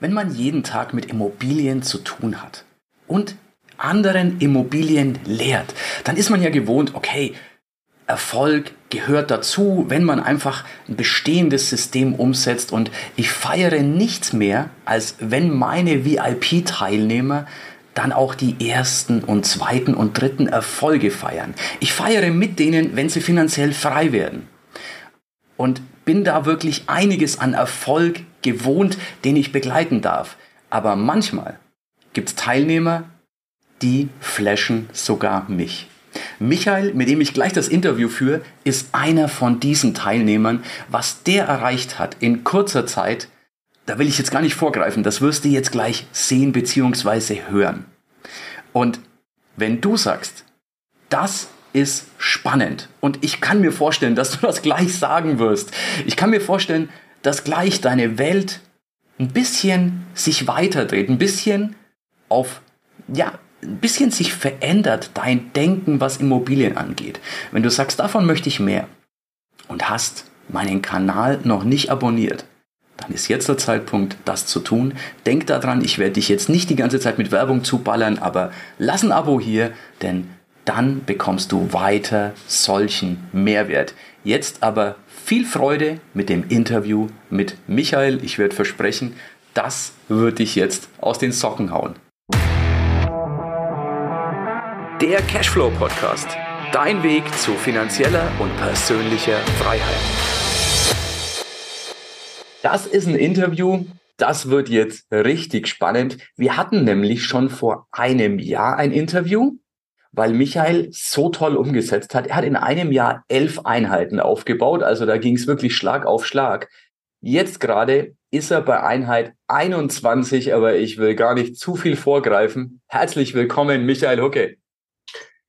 wenn man jeden Tag mit Immobilien zu tun hat und anderen Immobilien lehrt, dann ist man ja gewohnt, okay, Erfolg gehört dazu, wenn man einfach ein bestehendes System umsetzt und ich feiere nichts mehr, als wenn meine VIP-Teilnehmer dann auch die ersten und zweiten und dritten Erfolge feiern. Ich feiere mit denen, wenn sie finanziell frei werden. Und bin da wirklich einiges an Erfolg gewohnt, den ich begleiten darf. Aber manchmal gibt es Teilnehmer, die flashen sogar mich. Michael, mit dem ich gleich das Interview führe, ist einer von diesen Teilnehmern. Was der erreicht hat in kurzer Zeit, da will ich jetzt gar nicht vorgreifen, das wirst du jetzt gleich sehen bzw. hören. Und wenn du sagst, das ist spannend und ich kann mir vorstellen, dass du das gleich sagen wirst. Ich kann mir vorstellen, dass gleich deine Welt ein bisschen sich weiterdreht, ein bisschen auf, ja, ein bisschen sich verändert, dein Denken, was Immobilien angeht. Wenn du sagst, davon möchte ich mehr und hast meinen Kanal noch nicht abonniert, dann ist jetzt der Zeitpunkt, das zu tun. Denk daran, ich werde dich jetzt nicht die ganze Zeit mit Werbung zuballern, aber lass ein Abo hier, denn dann bekommst du weiter solchen Mehrwert. Jetzt aber viel Freude mit dem Interview mit Michael. Ich werde versprechen, das wird dich jetzt aus den Socken hauen. Der Cashflow Podcast. Dein Weg zu finanzieller und persönlicher Freiheit. Das ist ein Interview, das wird jetzt richtig spannend. Wir hatten nämlich schon vor einem Jahr ein Interview, weil Michael so toll umgesetzt hat. Er hat in einem Jahr elf Einheiten aufgebaut, also da ging es wirklich Schlag auf Schlag. Jetzt gerade ist er bei Einheit 21, aber ich will gar nicht zu viel vorgreifen. Herzlich willkommen, Michael Hucke.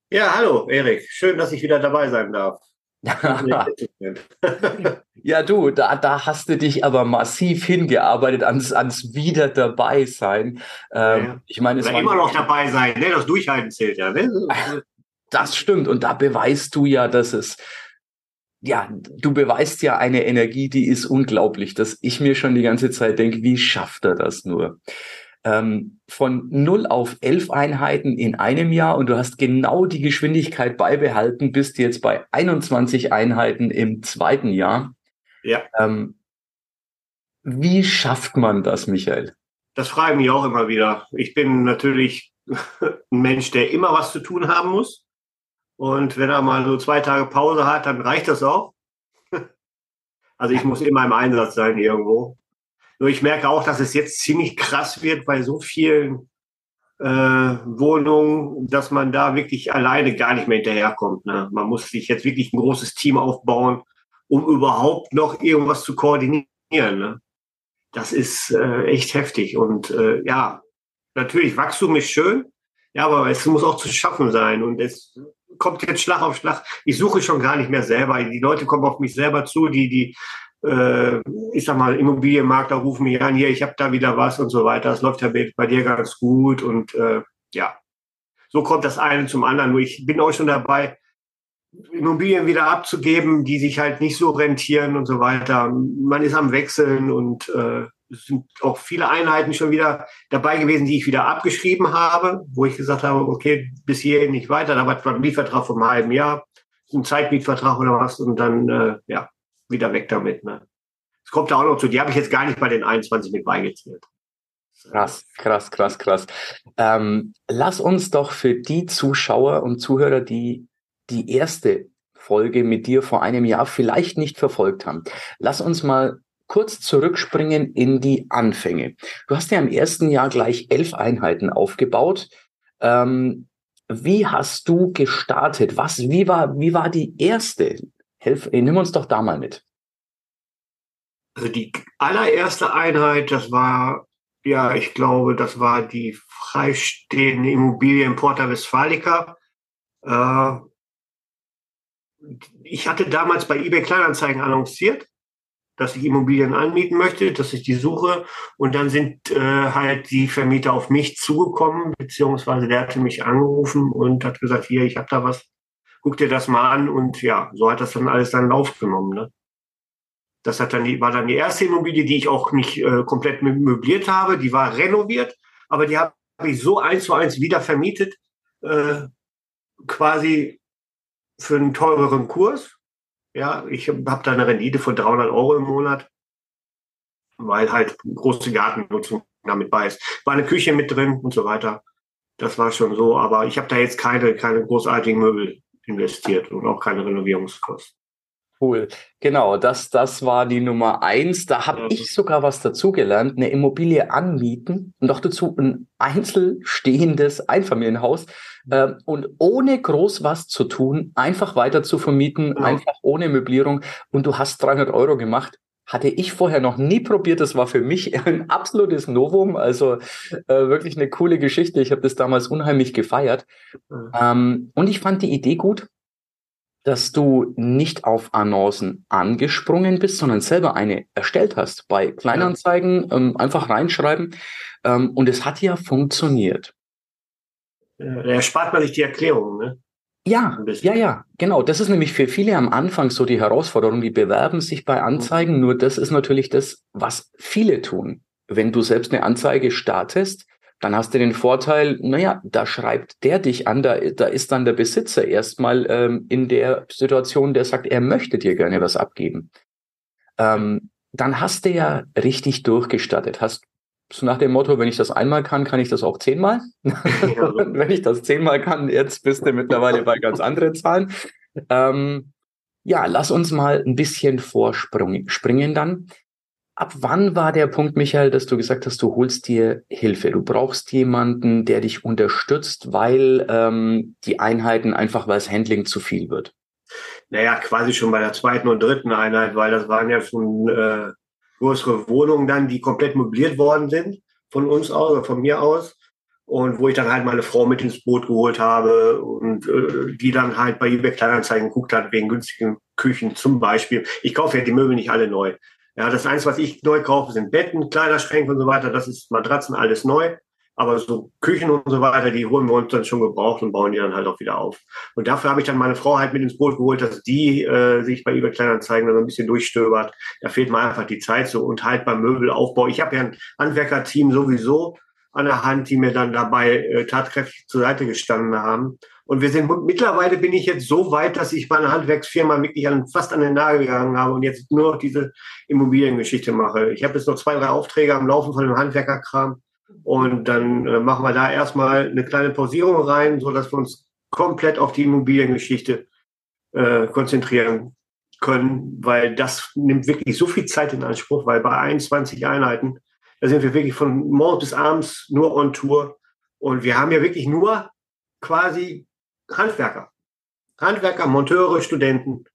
Ja, hallo, Erik. Schön, dass ich wieder dabei sein darf. ja, du, da, da hast du dich aber massiv hingearbeitet ans, ans Wieder dabei sein. Ähm, ja. Ich meine, es war immer noch dabei sein, ne? Das Durchhalten zählt ja, ne? Das stimmt. Und da beweist du ja, dass es, ja, du beweist ja eine Energie, die ist unglaublich, dass ich mir schon die ganze Zeit denke, wie schafft er das nur? Ähm, von 0 auf 11 Einheiten in einem Jahr und du hast genau die Geschwindigkeit beibehalten, bist jetzt bei 21 Einheiten im zweiten Jahr. Ja. Ähm, wie schafft man das, Michael? Das frage ich mich auch immer wieder. Ich bin natürlich ein Mensch, der immer was zu tun haben muss. Und wenn er mal so zwei Tage Pause hat, dann reicht das auch. Also ich muss immer im Einsatz sein irgendwo. Nur ich merke auch, dass es jetzt ziemlich krass wird bei so vielen äh, Wohnungen, dass man da wirklich alleine gar nicht mehr hinterherkommt. Ne? Man muss sich jetzt wirklich ein großes Team aufbauen, um überhaupt noch irgendwas zu koordinieren. Ne? Das ist äh, echt heftig. Und äh, ja, natürlich, Wachstum ist schön, ja, aber es muss auch zu schaffen sein. Und es kommt jetzt Schlag auf Schlag. Ich suche schon gar nicht mehr selber. Die Leute kommen auf mich selber zu, die, die ich sag mal, Immobilienmakler rufen mich an, hier, ich habe da wieder was und so weiter. Das läuft ja bei dir ganz gut und äh, ja, so kommt das eine zum anderen. Nur ich bin auch schon dabei, Immobilien wieder abzugeben, die sich halt nicht so rentieren und so weiter. Man ist am Wechseln und äh, es sind auch viele Einheiten schon wieder dabei gewesen, die ich wieder abgeschrieben habe, wo ich gesagt habe, okay, bis hierhin nicht weiter. Da war ein Mietvertrag vom halben Jahr, ein Zeitmietvertrag oder was und dann, äh, ja, wieder weg damit. Ne? Das kommt da auch noch zu. Die habe ich jetzt gar nicht bei den 21 mit beigezählt. Krass, krass, krass, krass. Ähm, lass uns doch für die Zuschauer und Zuhörer, die die erste Folge mit dir vor einem Jahr vielleicht nicht verfolgt haben, lass uns mal kurz zurückspringen in die Anfänge. Du hast ja im ersten Jahr gleich elf Einheiten aufgebaut. Ähm, wie hast du gestartet? Was, wie war, wie war die erste? Hilf, nimm uns doch da mal mit. Also die allererste Einheit, das war, ja, ich glaube, das war die freistehende Immobilie in Porta Westfalica. Äh, ich hatte damals bei eBay Kleinanzeigen annonciert, dass ich Immobilien anmieten möchte, dass ich die suche. Und dann sind äh, halt die Vermieter auf mich zugekommen, beziehungsweise der hatte mich angerufen und hat gesagt, hier, ich habe da was guck dir das mal an und ja, so hat das dann alles seinen Lauf genommen. Ne? Das hat dann die, war dann die erste Immobilie, die ich auch nicht äh, komplett möbliert habe. Die war renoviert, aber die habe ich so eins zu eins wieder vermietet, äh, quasi für einen teureren Kurs. Ja, ich habe da eine Rendite von 300 Euro im Monat, weil halt große Gartennutzung damit bei ist. War eine Küche mit drin und so weiter. Das war schon so, aber ich habe da jetzt keine, keine großartigen Möbel investiert und auch keine Renovierungskosten. Cool. Genau, das, das war die Nummer eins. Da habe ich sogar was dazugelernt, eine Immobilie anmieten und auch dazu ein einzelstehendes Einfamilienhaus äh, und ohne groß was zu tun, einfach weiter zu vermieten, genau. einfach ohne Möblierung und du hast 300 Euro gemacht. Hatte ich vorher noch nie probiert. Das war für mich ein absolutes Novum. Also äh, wirklich eine coole Geschichte. Ich habe das damals unheimlich gefeiert. Mhm. Ähm, und ich fand die Idee gut dass du nicht auf Annoncen angesprungen bist, sondern selber eine erstellt hast. Bei Kleinanzeigen ähm, einfach reinschreiben. Ähm, und es hat ja funktioniert. Da erspart man sich die Erklärung, ne? Ja, ja, ja, genau. Das ist nämlich für viele am Anfang so die Herausforderung. Die bewerben sich bei Anzeigen. Nur das ist natürlich das, was viele tun. Wenn du selbst eine Anzeige startest, dann hast du den Vorteil, naja, da schreibt der dich an, da, da ist dann der Besitzer erstmal ähm, in der Situation, der sagt, er möchte dir gerne was abgeben. Ähm, dann hast du ja richtig durchgestattet. Hast so nach dem Motto, wenn ich das einmal kann, kann ich das auch zehnmal. Wenn ich das zehnmal kann, jetzt bist du mittlerweile bei ganz anderen Zahlen. Ähm, ja, lass uns mal ein bisschen vorspringen dann. Ab wann war der Punkt, Michael, dass du gesagt hast, du holst dir Hilfe? Du brauchst jemanden, der dich unterstützt, weil ähm, die Einheiten einfach, weil das Handling zu viel wird. Naja, quasi schon bei der zweiten und dritten Einheit, weil das waren ja schon äh, größere Wohnungen dann, die komplett möbliert worden sind von uns aus oder von mir aus. Und wo ich dann halt meine Frau mit ins Boot geholt habe und äh, die dann halt bei eBay Kleinanzeigen geguckt hat wegen günstigen Küchen zum Beispiel. Ich kaufe ja die Möbel nicht alle neu. Ja, das Einzige, was ich neu kaufe, sind Betten, Kleiderschränke und so weiter. Das ist Matratzen, alles neu. Aber so Küchen und so weiter, die holen wir uns dann schon gebraucht und bauen die dann halt auch wieder auf. Und dafür habe ich dann meine Frau halt mit ins Boot geholt, dass die äh, sich bei eBay Kleinanzeigen dann ein bisschen durchstöbert. Da fehlt mir einfach die Zeit so und halt beim Möbelaufbau. Ich habe ja ein Handwerkerteam sowieso an der Hand, die mir dann dabei äh, tatkräftig zur Seite gestanden haben. Und wir sind mittlerweile bin ich jetzt so weit, dass ich meine Handwerksfirma wirklich an, fast an den Nagel gegangen habe und jetzt nur noch diese Immobiliengeschichte mache. Ich habe jetzt noch zwei, drei Aufträge am Laufen von dem Handwerkerkram und dann äh, machen wir da erstmal eine kleine Pausierung rein, so dass wir uns komplett auf die Immobiliengeschichte äh, konzentrieren können, weil das nimmt wirklich so viel Zeit in Anspruch, weil bei 21 Einheiten, da sind wir wirklich von morgens bis abends nur on Tour und wir haben ja wirklich nur quasi Handwerker. Handwerker, Monteure, Studenten,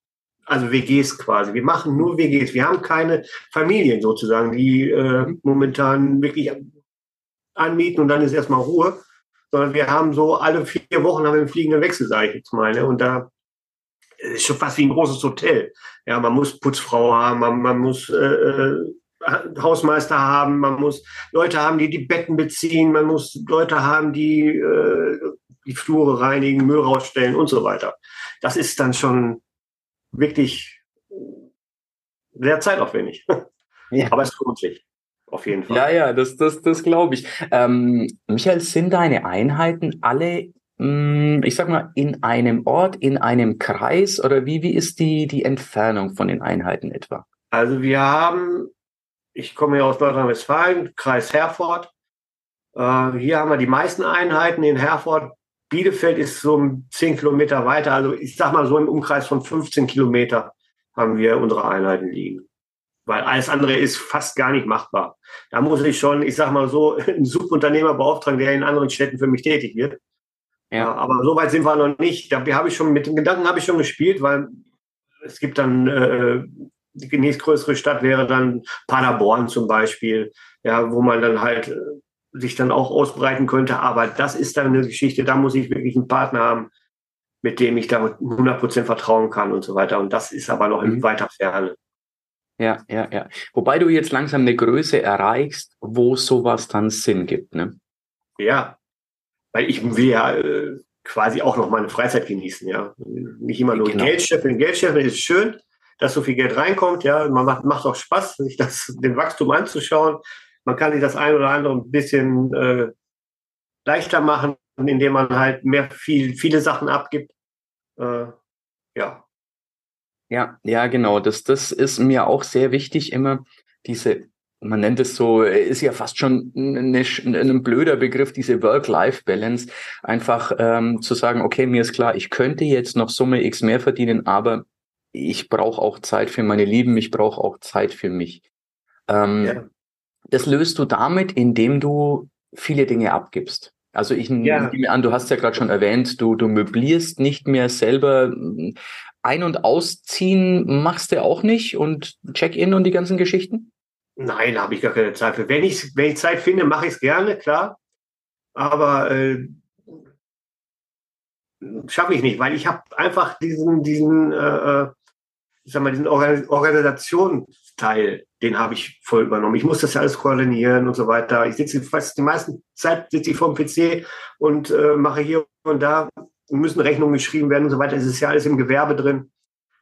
also WGs quasi. Wir machen nur WGs. Wir haben keine Familien sozusagen, die äh, momentan wirklich anmieten und dann ist erstmal Ruhe, sondern wir haben so alle vier Wochen haben wir einen fliegenden Wechsel, sage ich jetzt mal. Ne? Und da ist schon fast wie ein großes Hotel. Ja, man muss Putzfrau haben, man, man muss äh, äh Hausmeister haben, man muss Leute haben, die die Betten beziehen, man muss Leute haben, die äh, die Flure reinigen, Müll rausstellen und so weiter. Das ist dann schon wirklich sehr zeitaufwendig. Ja. Aber es lohnt sich. Auf jeden Fall. Ja, ja, das, das, das glaube ich. Ähm, Michael, sind deine Einheiten alle, mh, mm, ich sag mal, in einem Ort, in einem Kreis oder wie, wie ist die, die Entfernung von den Einheiten etwa? Also wir haben, ich komme ja aus Nordrhein-Westfalen, Kreis Herford. Äh, hier haben wir die meisten Einheiten in Herford. Bielefeld ist so zehn Kilometer weiter, also ich sag mal so im Umkreis von 15 Kilometer haben wir unsere Einheiten liegen. Weil alles andere ist fast gar nicht machbar. Da muss ich schon, ich sag mal so, einen Subunternehmer beauftragen, der in anderen Städten für mich tätig wird. Ja. Aber so weit sind wir noch nicht. Da habe ich schon, mit dem Gedanken habe ich schon gespielt, weil es gibt dann, äh, die nächstgrößere Stadt wäre dann Paderborn zum Beispiel, ja, wo man dann halt äh, sich dann auch ausbreiten könnte. Aber das ist dann eine Geschichte, da muss ich wirklich einen Partner haben, mit dem ich da 100% vertrauen kann und so weiter. Und das ist aber noch in mhm. weiter Ferne. Ja, ja, ja. Wobei du jetzt langsam eine Größe erreichst, wo sowas dann Sinn gibt, ne? Ja, weil ich will ja äh, quasi auch noch meine Freizeit genießen, ja. Nicht immer nur genau. Geld scheffeln. Geld scheffeln ist schön, dass so viel Geld reinkommt. Ja, man macht, macht auch Spaß, sich das, den Wachstum anzuschauen. Man kann sich das ein oder andere ein bisschen äh, leichter machen, indem man halt mehr viel, viele Sachen abgibt. Äh, ja. Ja, ja, genau. Das, das ist mir auch sehr wichtig, immer diese man nennt es so, ist ja fast schon eine, ein blöder Begriff, diese Work-Life-Balance. Einfach ähm, zu sagen, okay, mir ist klar, ich könnte jetzt noch Summe X mehr verdienen, aber ich brauche auch Zeit für meine Lieben, ich brauche auch Zeit für mich. Ähm, ja. Das löst du damit, indem du viele Dinge abgibst. Also ich ja. nehme an, du hast ja gerade schon erwähnt, du, du möblierst nicht mehr selber ein- und ausziehen, machst du auch nicht und Check-in und die ganzen Geschichten? Nein, habe ich gar keine Zeit für. Wenn ich, wenn ich Zeit finde, mache ich es gerne, klar. Aber äh, schaffe ich nicht, weil ich habe einfach diesen, diesen, äh, äh ich sag mal, diesen Organisationsteil, den habe ich voll übernommen. Ich muss das ja alles koordinieren und so weiter. Ich sitze fast die meiste Zeit sitze ich vor dem PC und äh, mache hier und da müssen Rechnungen geschrieben werden und so weiter. Es ist ja alles im Gewerbe drin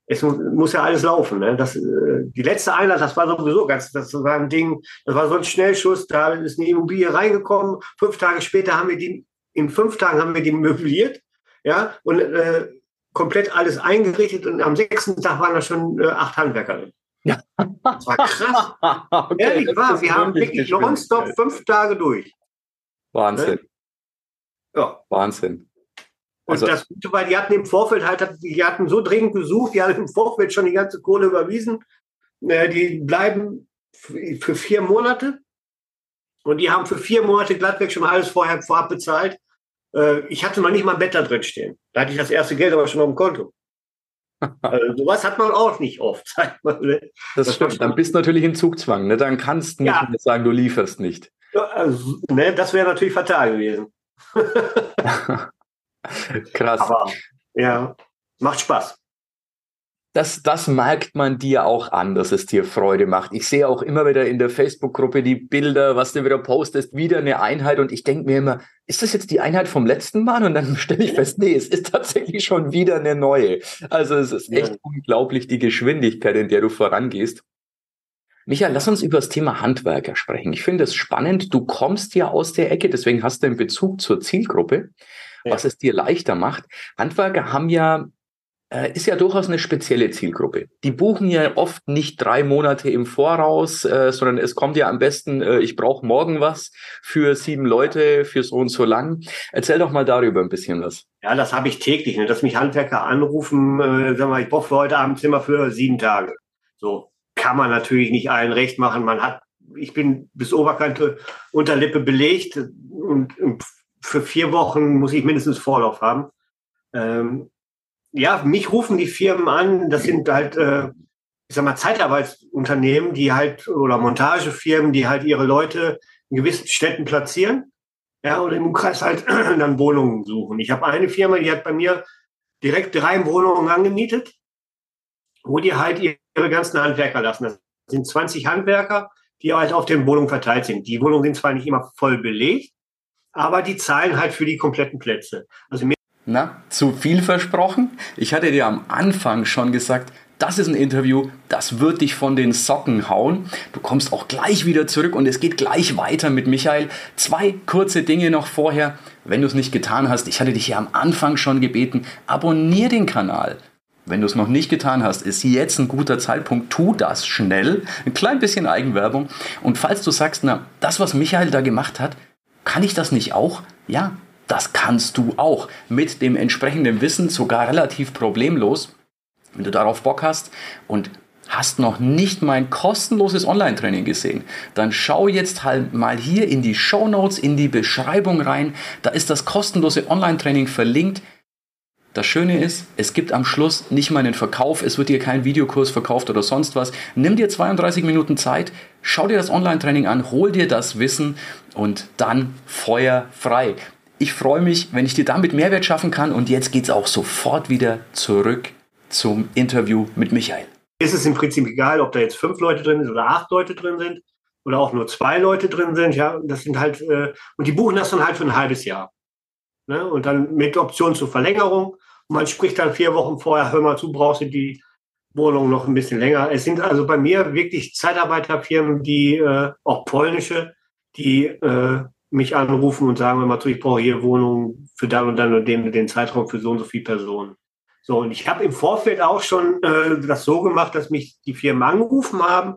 es muss ja alles laufen. Ne? Das, äh, die letzte Einheit, das war sowieso ganz, das war ein Ding, das war so ein Schnellschuss, da ist eine Immobilie reingekommen. Fünf Tage später haben wir die, in fünf Tagen haben wir die möbliert, ja, und äh, komplett alles eingerichtet und am sechsten Tag waren da schon äh, acht Handwerker drin. Ja. Das war krass. okay, Ehrlich wahr, wir haben wirklich nonstop fünf Tage durch. Wahnsinn. Ne? Ja. Wahnsinn. Und also, das Gute war, die hatten im Vorfeld halt, die hatten so dringend gesucht, die hatten im Vorfeld schon die ganze Kohle überwiesen. Äh, die bleiben für vier Monate. Und die haben für vier Monate glattweg schon alles vorher vorab bezahlt. Äh, ich hatte noch nicht mal ein Bett da drin stehen. Da hatte ich das erste Geld aber schon auf dem Konto. Also sowas hat man auch nicht oft. Ne? Das, das stimmt. Dann bist du natürlich in Zugzwang. Ne? Dann kannst du nicht ja. sagen, du lieferst nicht. Also, ne, das wäre natürlich fatal gewesen. Krass. Aber ja, macht Spaß. Das, das merkt man dir auch an, dass es dir Freude macht. Ich sehe auch immer wieder in der Facebook-Gruppe die Bilder, was du wieder postest, wieder eine Einheit und ich denke mir immer, ist das jetzt die Einheit vom letzten Mal? Und dann stelle ich fest, nee, es ist tatsächlich schon wieder eine neue. Also es ist echt ja. unglaublich die Geschwindigkeit, in der du vorangehst. Michael, lass uns über das Thema Handwerker sprechen. Ich finde es spannend. Du kommst ja aus der Ecke, deswegen hast du einen Bezug zur Zielgruppe was es dir leichter macht. Handwerker haben ja äh, ist ja durchaus eine spezielle Zielgruppe. Die buchen ja oft nicht drei Monate im Voraus, äh, sondern es kommt ja am besten, äh, ich brauche morgen was für sieben Leute, für so und so lang. Erzähl doch mal darüber ein bisschen was. Ja, das habe ich täglich, ne? dass mich Handwerker anrufen, äh, sagen wir, ich brauche für heute Abend Zimmer für sieben Tage. So kann man natürlich nicht allen recht machen. Man hat, ich bin bis Oberkante Unterlippe belegt und, und für vier Wochen muss ich mindestens Vorlauf haben. Ähm, ja, mich rufen die Firmen an, das sind halt, äh, ich sag mal, Zeitarbeitsunternehmen, die halt, oder Montagefirmen, die halt ihre Leute in gewissen Städten platzieren, ja, oder im Umkreis halt dann Wohnungen suchen. Ich habe eine Firma, die hat bei mir direkt drei Wohnungen angemietet, wo die halt ihre ganzen Handwerker lassen. Das sind 20 Handwerker, die halt auf den Wohnungen verteilt sind. Die Wohnungen sind zwar nicht immer voll belegt, aber die zahlen halt für die kompletten Plätze. Also Na, zu viel versprochen? Ich hatte dir am Anfang schon gesagt, das ist ein Interview, das wird dich von den Socken hauen. Du kommst auch gleich wieder zurück und es geht gleich weiter mit Michael. Zwei kurze Dinge noch vorher. Wenn du es nicht getan hast, ich hatte dich ja am Anfang schon gebeten, abonnier den Kanal. Wenn du es noch nicht getan hast, ist jetzt ein guter Zeitpunkt. Tu das schnell. Ein klein bisschen Eigenwerbung. Und falls du sagst, na, das, was Michael da gemacht hat, kann ich das nicht auch? Ja, das kannst du auch. Mit dem entsprechenden Wissen sogar relativ problemlos. Wenn du darauf Bock hast und hast noch nicht mein kostenloses Online-Training gesehen, dann schau jetzt halt mal hier in die Show Notes, in die Beschreibung rein. Da ist das kostenlose Online-Training verlinkt. Das Schöne ist, es gibt am Schluss nicht mal einen Verkauf, es wird dir kein Videokurs verkauft oder sonst was. Nimm dir 32 Minuten Zeit, schau dir das Online-Training an, hol dir das Wissen und dann Feuer frei. Ich freue mich, wenn ich dir damit Mehrwert schaffen kann und jetzt geht es auch sofort wieder zurück zum Interview mit Michael. Ist es im Prinzip egal, ob da jetzt fünf Leute drin sind oder acht Leute drin sind oder auch nur zwei Leute drin sind. Ja, das sind halt, äh, und die buchen das dann halt für ein halbes Jahr. Ne? Und dann mit Option zur Verlängerung. Man spricht dann vier Wochen vorher, hör mal zu, brauchst du die Wohnungen noch ein bisschen länger. Es sind also bei mir wirklich Zeitarbeiterfirmen, die äh, auch polnische, die äh, mich anrufen und sagen immer zu, ich brauche hier Wohnungen für dann und dann und den, den Zeitraum für so und so viele Personen. So, und ich habe im Vorfeld auch schon äh, das so gemacht, dass mich die Firmen angerufen haben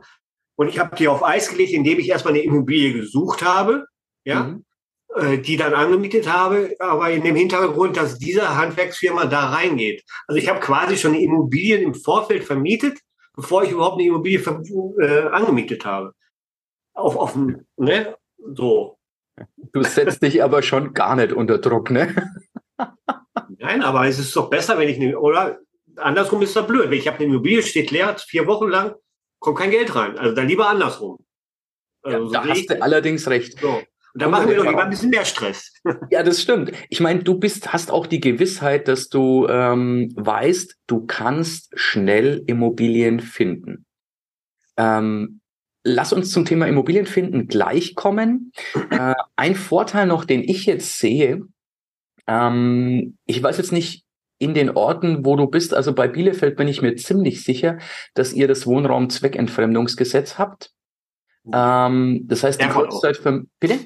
und ich habe die auf Eis gelegt, indem ich erstmal eine Immobilie gesucht habe, ja, mhm. Äh, die dann angemietet habe, aber in dem Hintergrund, dass diese Handwerksfirma da reingeht. Also ich habe quasi schon Immobilien im Vorfeld vermietet, bevor ich überhaupt eine Immobilie äh, angemietet habe. Auf, auf ne, so. Du setzt dich aber schon gar nicht unter Druck, ne? Nein, aber es ist doch besser, wenn ich eine, oder andersrum ist das blöd. Wenn ich habe eine Immobilie, steht leer, vier Wochen lang, kommt kein Geld rein. Also dann lieber andersrum. Also ja, da hast du allerdings recht. So. Dann machen wir doch lieber ein bisschen mehr Stress. Ja, das stimmt. Ich meine, du bist, hast auch die Gewissheit, dass du ähm, weißt, du kannst schnell Immobilien finden. Ähm, lass uns zum Thema Immobilien finden gleich kommen. Äh, ein Vorteil noch, den ich jetzt sehe, ähm, ich weiß jetzt nicht, in den Orten, wo du bist, also bei Bielefeld bin ich mir ziemlich sicher, dass ihr das Wohnraumzweckentfremdungsgesetz habt. Ähm, das heißt, die Vollzeit für, bitte?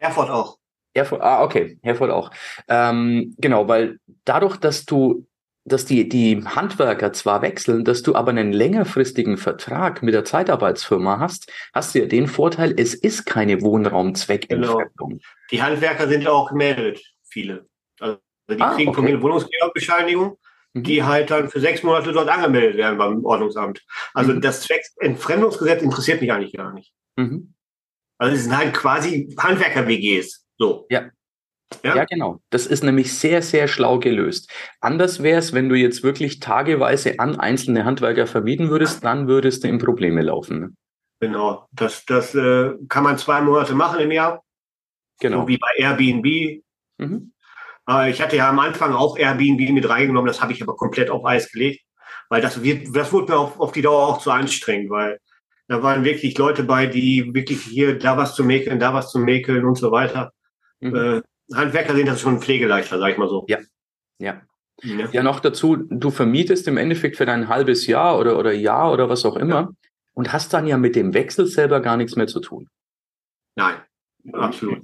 Erfurt auch. Erfurt, ah, okay, Herford auch. Ähm, genau, weil dadurch, dass du, dass die, die Handwerker zwar wechseln, dass du aber einen längerfristigen Vertrag mit der Zeitarbeitsfirma hast, hast du ja den Vorteil, es ist keine Wohnraumzweckentfremdung. Genau. Die Handwerker sind auch gemeldet, viele. Also die ah, kriegen okay. von mir eine Wohnungsgeberbescheinigung, mhm. die halt dann für sechs Monate dort angemeldet werden beim Ordnungsamt. Also mhm. das Zweckentfremdungsgesetz interessiert mich eigentlich gar nicht. Mhm. Also es sind halt quasi Handwerker-WGs. So. Ja. Ja? ja? genau. Das ist nämlich sehr, sehr schlau gelöst. Anders wäre es, wenn du jetzt wirklich tageweise an einzelne Handwerker vermieten würdest, dann würdest du in Probleme laufen. Ne? Genau. Das, das äh, kann man zwei Monate machen im Jahr. Genau. So wie bei Airbnb. Mhm. Äh, ich hatte ja am Anfang auch Airbnb mit reingenommen, das habe ich aber komplett auf Eis gelegt, weil das, wird, das wurde mir auf, auf die Dauer auch zu anstrengend, weil da waren wirklich Leute bei, die wirklich hier da was zu mäkeln, da was zu mäkeln und so weiter. Mhm. Äh, Handwerker sind das schon pflegeleichter, sag ich mal so. Ja, ja. Ja. ja, noch dazu, du vermietest im Endeffekt für ein halbes Jahr oder, oder Jahr oder was auch immer ja. und hast dann ja mit dem Wechsel selber gar nichts mehr zu tun. Nein, Absolut.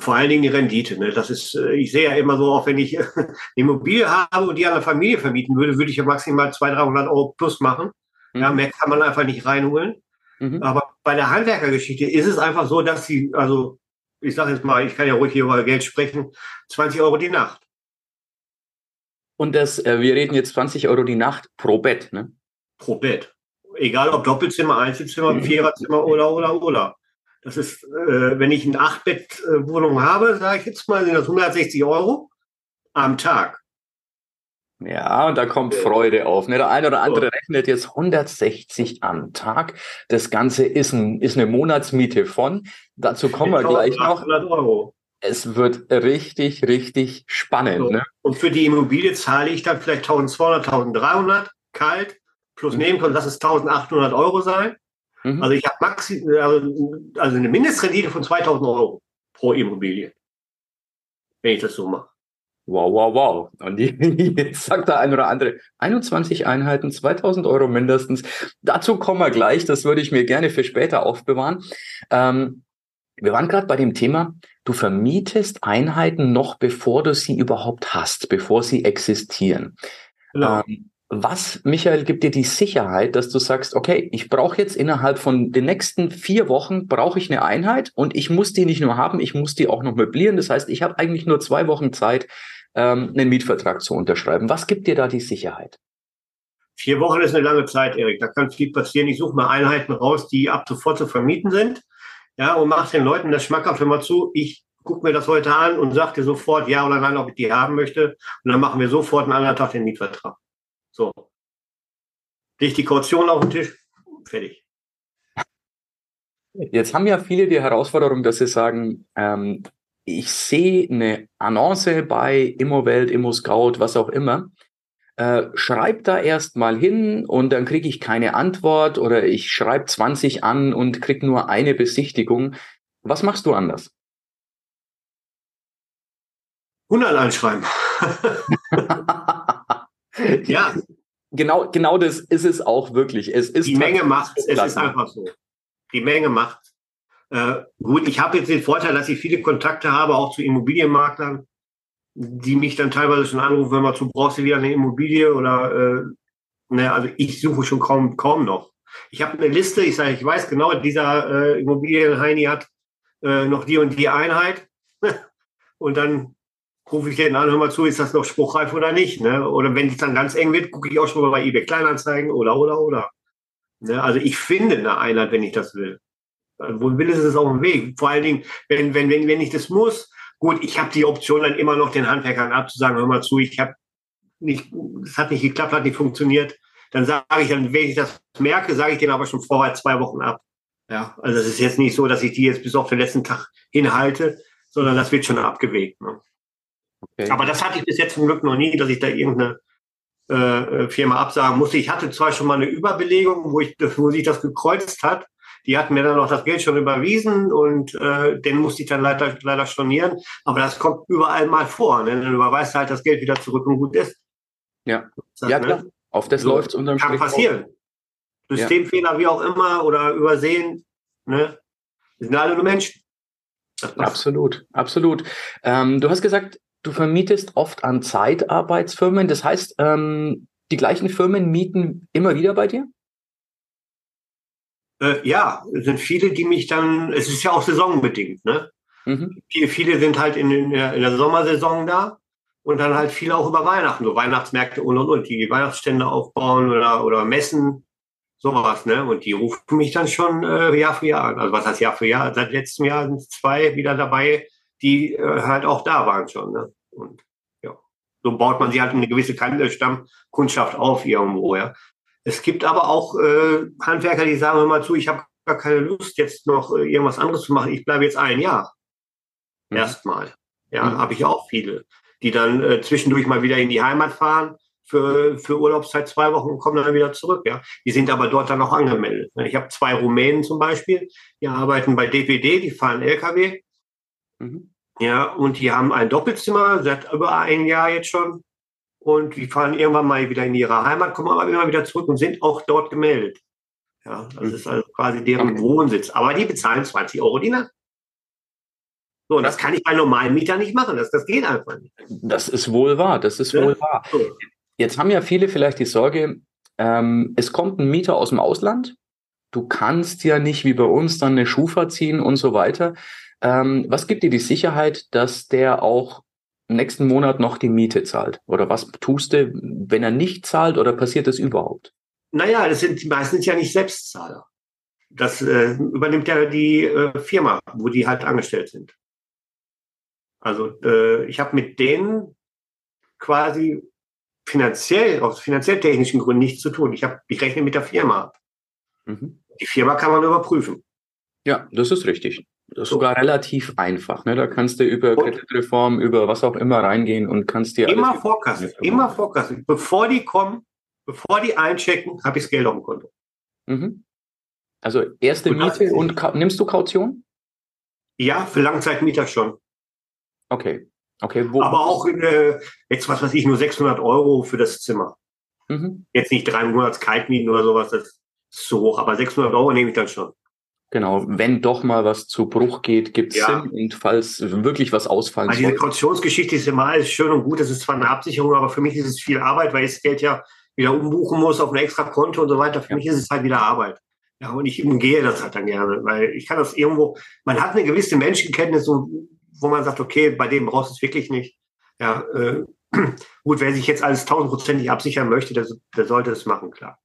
Vor allen Dingen die Rendite. Ne? Das ist, äh, ich sehe ja immer so, auch wenn ich eine Immobilie habe und die an eine Familie vermieten würde, würde ich ja maximal 200, 300 Euro plus machen. Mhm. Ja, mehr kann man einfach nicht reinholen. Mhm. Aber bei der Handwerkergeschichte ist es einfach so, dass sie, also ich sage jetzt mal, ich kann ja ruhig hier über Geld sprechen, 20 Euro die Nacht. Und das, äh, wir reden jetzt 20 Euro die Nacht pro Bett, ne? Pro Bett. Egal ob Doppelzimmer, Einzelzimmer, mhm. Viererzimmer oder, oder, oder. Das ist, äh, wenn ich eine Acht-Bett-Wohnung habe, sage ich jetzt mal, sind das 160 Euro am Tag. Ja, und da kommt Freude auf. Ne? Der eine oder andere rechnet jetzt 160 am Tag. Das Ganze ist, ein, ist eine Monatsmiete von. Dazu kommen wir gleich noch. Euro. Es wird richtig, richtig spannend. So. Ne? Und für die Immobilie zahle ich dann vielleicht 1200, 1300 kalt plus mhm. Nebenkosten, lass es 1800 Euro sein. Mhm. Also ich habe maxi also, also eine Mindestrendite von 2000 Euro pro Immobilie, wenn ich das so mache. Wow, wow, wow. Und jetzt sagt der ein oder andere, 21 Einheiten, 2000 Euro mindestens. Dazu kommen wir gleich. Das würde ich mir gerne für später aufbewahren. Ähm, wir waren gerade bei dem Thema, du vermietest Einheiten noch bevor du sie überhaupt hast, bevor sie existieren. Genau. Ähm, was, Michael, gibt dir die Sicherheit, dass du sagst, okay, ich brauche jetzt innerhalb von den nächsten vier Wochen brauche ich eine Einheit und ich muss die nicht nur haben, ich muss die auch noch möblieren. Das heißt, ich habe eigentlich nur zwei Wochen Zeit, ähm, einen Mietvertrag zu unterschreiben. Was gibt dir da die Sicherheit? Vier Wochen ist eine lange Zeit, Erik. Da kann viel passieren. Ich suche mal Einheiten raus, die ab sofort zu vermieten sind. Ja, und mache den Leuten das schmackhaft immer zu. Ich gucke mir das heute an und sage dir sofort ja oder nein, ob ich die haben möchte. Und dann machen wir sofort einen anderen Tag den Mietvertrag. So. Leg die Kaution auf den Tisch, fertig. Jetzt haben ja viele die Herausforderung, dass sie sagen, ähm, ich sehe eine Annonce bei Immowelt, ImmoScout, was auch immer. Äh, schreib da erst mal hin und dann kriege ich keine Antwort oder ich schreibe 20 an und krieg nur eine Besichtigung. Was machst du anders? 100 anschreiben. ja, genau, genau das ist es auch wirklich. Es ist die Menge macht es. ist einfach so. Die Menge macht äh, Gut, ich habe jetzt den Vorteil, dass ich viele Kontakte habe, auch zu Immobilienmaklern, die mich dann teilweise schon anrufen, wenn man zu brauchst du wieder eine Immobilie oder äh, ne, also ich suche schon kaum, kaum noch. Ich habe eine Liste, ich sage, ich weiß genau, dieser äh, Immobilienheini hat äh, noch die und die Einheit. und dann rufe ich den an, hör mal zu, ist das noch spruchreif oder nicht? Ne? Oder wenn es dann ganz eng wird, gucke ich auch schon mal bei eBay Kleinanzeigen oder, oder, oder. Ne? Also ich finde eine Einheit, wenn ich das will. Also, wo will, ist es auf dem Weg. Vor allen Dingen, wenn, wenn, wenn, wenn ich das muss, gut, ich habe die Option dann immer noch den Handwerkern abzusagen, hör mal zu, ich habe nicht, es hat nicht geklappt, hat nicht funktioniert. Dann sage ich dann, wenn ich das merke, sage ich den aber schon vorher zwei Wochen ab. Ja, also es ist jetzt nicht so, dass ich die jetzt bis auf den letzten Tag hinhalte, sondern das wird schon abgewegt. Ne? Okay. Aber das hatte ich bis jetzt zum Glück noch nie, dass ich da irgendeine äh, Firma absagen musste. Ich hatte zwar schon mal eine Überbelegung, wo, ich, wo sich das gekreuzt hat. Die hatten mir dann auch das Geld schon überwiesen und äh, den musste ich dann leider, leider stornieren. Aber das kommt überall mal vor. Ne? Dann überweist halt das Geld wieder zurück und gut ist. Ja, das, ja ne? klar. Auf das so, läuft es unterm Kann Strich passieren. Auf. Systemfehler, ja. wie auch immer, oder übersehen. Ne? Wir sind alle nur Menschen. Absolut, absolut. Ähm, du hast gesagt, du vermietest oft an Zeitarbeitsfirmen. Das heißt, ähm, die gleichen Firmen mieten immer wieder bei dir? Äh, ja, es sind viele, die mich dann, es ist ja auch saisonbedingt, ne? Mhm. Viele, viele sind halt in, in, der, in der Sommersaison da und dann halt viele auch über Weihnachten, so Weihnachtsmärkte und und und, die Weihnachtsstände aufbauen oder, oder Messen, sowas, ne? Und die rufen mich dann schon äh, Jahr für Jahr an. Also was heißt Jahr für Jahr? Seit letztem Jahr sind zwei wieder dabei, die äh, halt auch da waren schon, ne? Und ja, so baut man sich halt eine gewisse Stammkundschaft auf irgendwo, ja. Es gibt aber auch äh, Handwerker, die sagen immer zu, ich habe gar keine Lust, jetzt noch äh, irgendwas anderes zu machen. Ich bleibe jetzt ein Jahr. Mhm. Erstmal. Ja, mhm. habe ich auch viele die dann äh, zwischendurch mal wieder in die Heimat fahren für, für Urlaubszeit zwei Wochen und kommen dann wieder zurück. Ja. Die sind aber dort dann auch angemeldet. Ich habe zwei Rumänen zum Beispiel, die arbeiten bei DPD, die fahren LKW. Mhm. Ja, und die haben ein Doppelzimmer seit über ein Jahr jetzt schon. Und die fahren irgendwann mal wieder in ihre Heimat, kommen aber immer wieder zurück und sind auch dort gemeldet. Ja, das mhm. ist also quasi deren Wohnsitz. Aber die bezahlen 20 Euro die Nacht. So, und das kann ich bei normalen Mietern nicht machen. Das, das geht einfach nicht. Das ist wohl wahr. Das ist ja? wohl wahr. Jetzt haben ja viele vielleicht die Sorge, ähm, es kommt ein Mieter aus dem Ausland. Du kannst ja nicht wie bei uns dann eine Schufa ziehen und so weiter. Ähm, was gibt dir die Sicherheit, dass der auch nächsten Monat noch die Miete zahlt? Oder was tust du, wenn er nicht zahlt oder passiert das überhaupt? Naja, das sind die meisten ja nicht Selbstzahler. Das äh, übernimmt ja die äh, Firma, wo die halt angestellt sind. Also äh, ich habe mit denen quasi finanziell, aus finanziell technischen Gründen nichts zu tun. Ich, hab, ich rechne mit der Firma. Mhm. Die Firma kann man überprüfen. Ja, das ist richtig. Das ist so. sogar relativ einfach. Ne? Da kannst du über Kreditreform, über was auch immer reingehen und kannst dir immer vorkassen, immer vorkassen. Bevor die kommen, bevor die einchecken, habe ich das Geld auf dem Konto. Mhm. Also erste und Miete und nimmst du Kaution? Ja, für Langzeitmieter schon. Okay. Okay, wo, Aber auch äh, jetzt, was weiß ich, nur 600 Euro für das Zimmer. Mhm. Jetzt nicht drei Monats Kaltmieten oder sowas, das ist zu hoch, aber 600 Euro nehme ich dann schon. Genau, wenn doch mal was zu Bruch geht, gibt es ja. Sinn und falls wirklich was ausfallen also Diese Kautionsgeschichte ist immer alles schön und gut, das ist zwar eine Absicherung, aber für mich ist es viel Arbeit, weil ich das Geld ja wieder umbuchen muss auf ein extra Konto und so weiter. Für ja. mich ist es halt wieder Arbeit. Ja, und ich umgehe das halt dann gerne, weil ich kann das irgendwo, man hat eine gewisse Menschenkenntnis, wo man sagt, okay, bei dem brauchst du es wirklich nicht. Ja, äh, gut, wer sich jetzt alles tausendprozentig absichern möchte, der, der sollte es machen, klar.